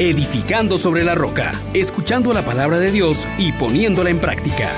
edificando sobre la roca, escuchando la palabra de Dios y poniéndola en práctica.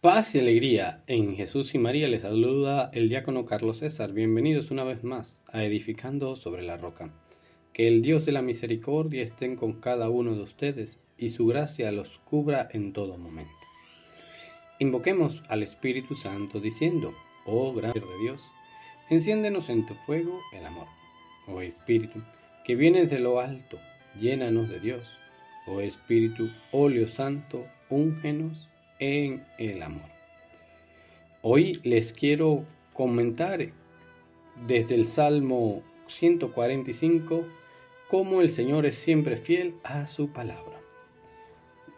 Paz y alegría en Jesús y María les saluda el diácono Carlos César. Bienvenidos una vez más a Edificando sobre la roca. Que el Dios de la misericordia esté con cada uno de ustedes y su gracia los cubra en todo momento. Invoquemos al Espíritu Santo diciendo, oh gran Dios, enciéndenos en tu fuego el amor. Oh Espíritu, que vienes de lo alto, llénanos de Dios. Oh Espíritu, óleo santo, úngenos en el amor. Hoy les quiero comentar desde el Salmo 145 cómo el Señor es siempre fiel a su palabra.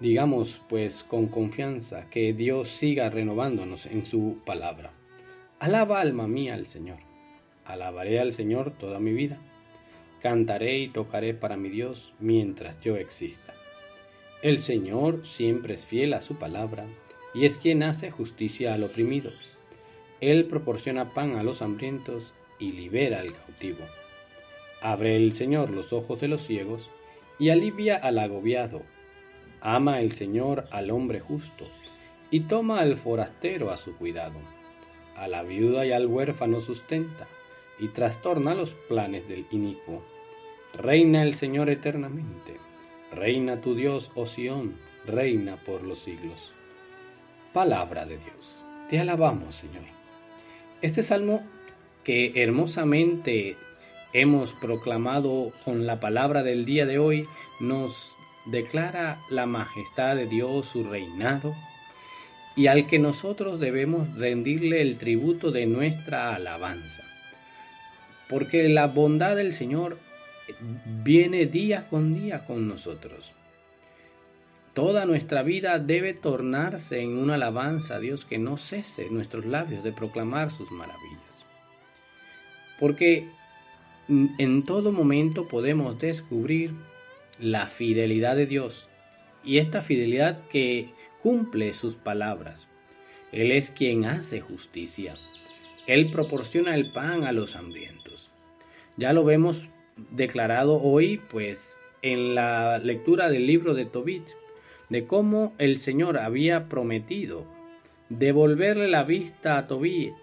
Digamos pues con confianza que Dios siga renovándonos en su palabra. Alaba alma mía al Señor. Alabaré al Señor toda mi vida. Cantaré y tocaré para mi Dios mientras yo exista. El Señor siempre es fiel a su palabra y es quien hace justicia al oprimido. Él proporciona pan a los hambrientos y libera al cautivo. Abre el Señor los ojos de los ciegos y alivia al agobiado Ama el Señor al hombre justo y toma al forastero a su cuidado. A la viuda y al huérfano sustenta y trastorna los planes del inicuo. Reina el Señor eternamente. Reina tu Dios, oh Sión, reina por los siglos. Palabra de Dios. Te alabamos, Señor. Este salmo que hermosamente hemos proclamado con la palabra del día de hoy nos declara la majestad de Dios, su reinado, y al que nosotros debemos rendirle el tributo de nuestra alabanza. Porque la bondad del Señor viene día con día con nosotros. Toda nuestra vida debe tornarse en una alabanza a Dios que no cese nuestros labios de proclamar sus maravillas. Porque en todo momento podemos descubrir la fidelidad de Dios y esta fidelidad que cumple sus palabras. Él es quien hace justicia. Él proporciona el pan a los hambrientos. Ya lo vemos declarado hoy, pues, en la lectura del libro de Tobit, de cómo el Señor había prometido devolverle la vista a Tobit,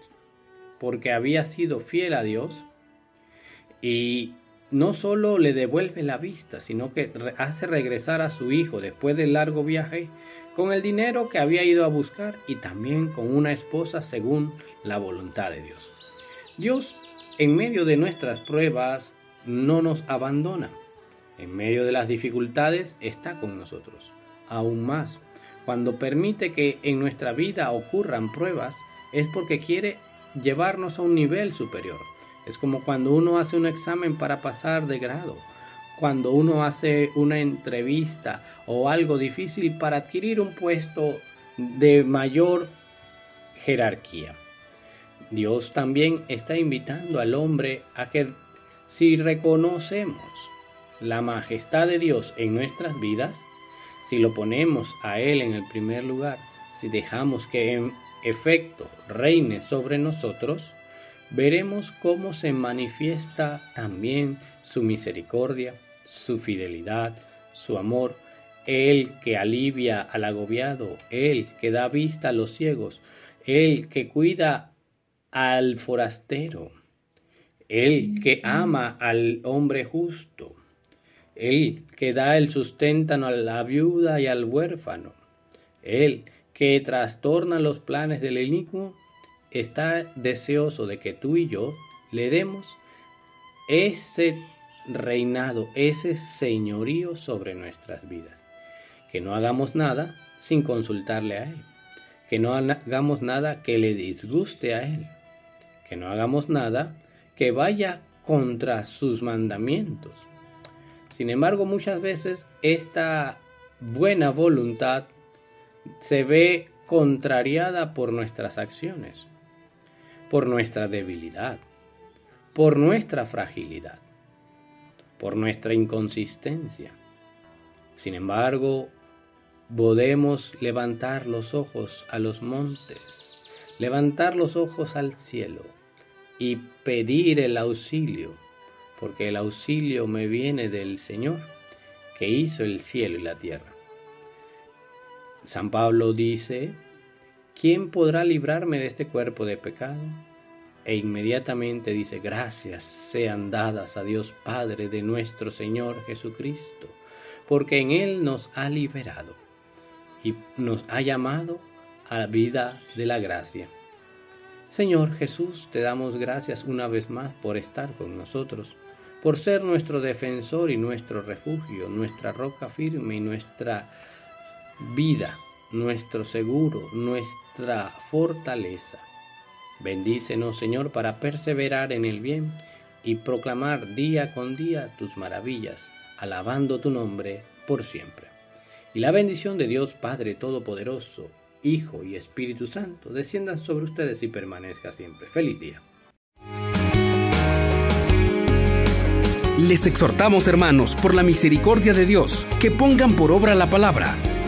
porque había sido fiel a Dios, y no solo le devuelve la vista, sino que hace regresar a su hijo después del largo viaje con el dinero que había ido a buscar y también con una esposa según la voluntad de Dios. Dios, en medio de nuestras pruebas, no nos abandona. En medio de las dificultades está con nosotros. Aún más, cuando permite que en nuestra vida ocurran pruebas, es porque quiere llevarnos a un nivel superior es como cuando uno hace un examen para pasar de grado, cuando uno hace una entrevista o algo difícil para adquirir un puesto de mayor jerarquía. Dios también está invitando al hombre a que si reconocemos la majestad de Dios en nuestras vidas, si lo ponemos a Él en el primer lugar, si dejamos que en efecto reine sobre nosotros, veremos cómo se manifiesta también su misericordia, su fidelidad, su amor, Él que alivia al agobiado, Él que da vista a los ciegos, Él que cuida al forastero, Él que ama al hombre justo, Él que da el sustento a la viuda y al huérfano, Él que trastorna los planes del inicuo está deseoso de que tú y yo le demos ese reinado, ese señorío sobre nuestras vidas. Que no hagamos nada sin consultarle a Él. Que no hagamos nada que le disguste a Él. Que no hagamos nada que vaya contra sus mandamientos. Sin embargo, muchas veces esta buena voluntad se ve contrariada por nuestras acciones por nuestra debilidad, por nuestra fragilidad, por nuestra inconsistencia. Sin embargo, podemos levantar los ojos a los montes, levantar los ojos al cielo y pedir el auxilio, porque el auxilio me viene del Señor, que hizo el cielo y la tierra. San Pablo dice, ¿quién podrá librarme de este cuerpo de pecado? E inmediatamente dice, gracias sean dadas a Dios Padre de nuestro Señor Jesucristo, porque en Él nos ha liberado y nos ha llamado a la vida de la gracia. Señor Jesús, te damos gracias una vez más por estar con nosotros, por ser nuestro defensor y nuestro refugio, nuestra roca firme y nuestra vida, nuestro seguro, nuestra fortaleza. Bendícenos, Señor, para perseverar en el bien y proclamar día con día tus maravillas, alabando tu nombre por siempre. Y la bendición de Dios Padre Todopoderoso, Hijo y Espíritu Santo desciendan sobre ustedes y permanezca siempre. Feliz día. Les exhortamos, hermanos, por la misericordia de Dios, que pongan por obra la palabra